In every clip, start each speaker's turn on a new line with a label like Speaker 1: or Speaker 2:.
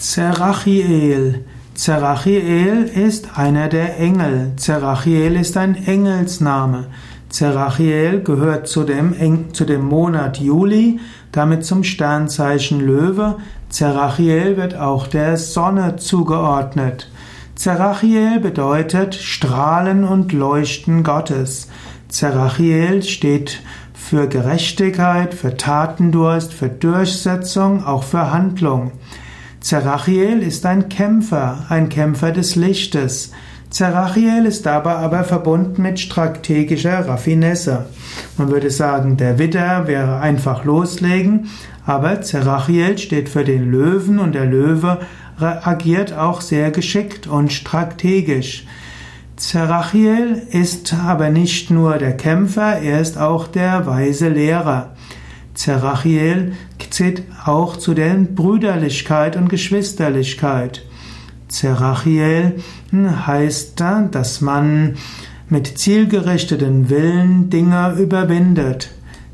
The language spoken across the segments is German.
Speaker 1: Zerachiel. Zerachiel ist einer der Engel. Zerachiel ist ein Engelsname. Zerachiel gehört zu dem, zu dem Monat Juli, damit zum Sternzeichen Löwe. Zerachiel wird auch der Sonne zugeordnet. Zerachiel bedeutet Strahlen und Leuchten Gottes. Zerachiel steht für Gerechtigkeit, für Tatendurst, für Durchsetzung, auch für Handlung. Zerachiel ist ein Kämpfer, ein Kämpfer des Lichtes. Zerachiel ist dabei aber verbunden mit strategischer Raffinesse. Man würde sagen, der Widder wäre einfach loslegen, aber Zerachiel steht für den Löwen und der Löwe agiert auch sehr geschickt und strategisch. Zerachiel ist aber nicht nur der Kämpfer, er ist auch der weise Lehrer. Zerachiel zählt auch zu der Brüderlichkeit und Geschwisterlichkeit. Zerachiel heißt, dass man mit zielgerichteten Willen Dinge überwindet.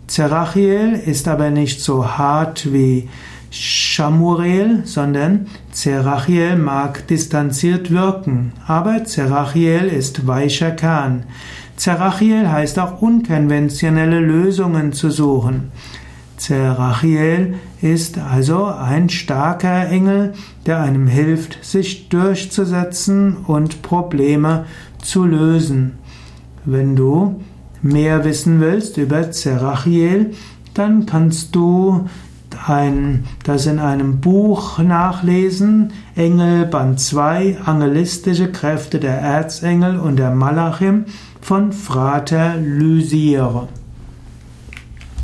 Speaker 1: Zerachiel ist aber nicht so hart wie Shamurel, sondern Zerachiel mag distanziert wirken, aber Zerachiel ist weicher Kern. Zerachiel heißt auch unkonventionelle Lösungen zu suchen. Zerachiel ist also ein starker Engel, der einem hilft, sich durchzusetzen und Probleme zu lösen. Wenn du mehr wissen willst über Zerachiel, dann kannst du ein, das in einem Buch nachlesen, Engel Band 2, Angelistische Kräfte der Erzengel und der Malachim von Frater Lysiere.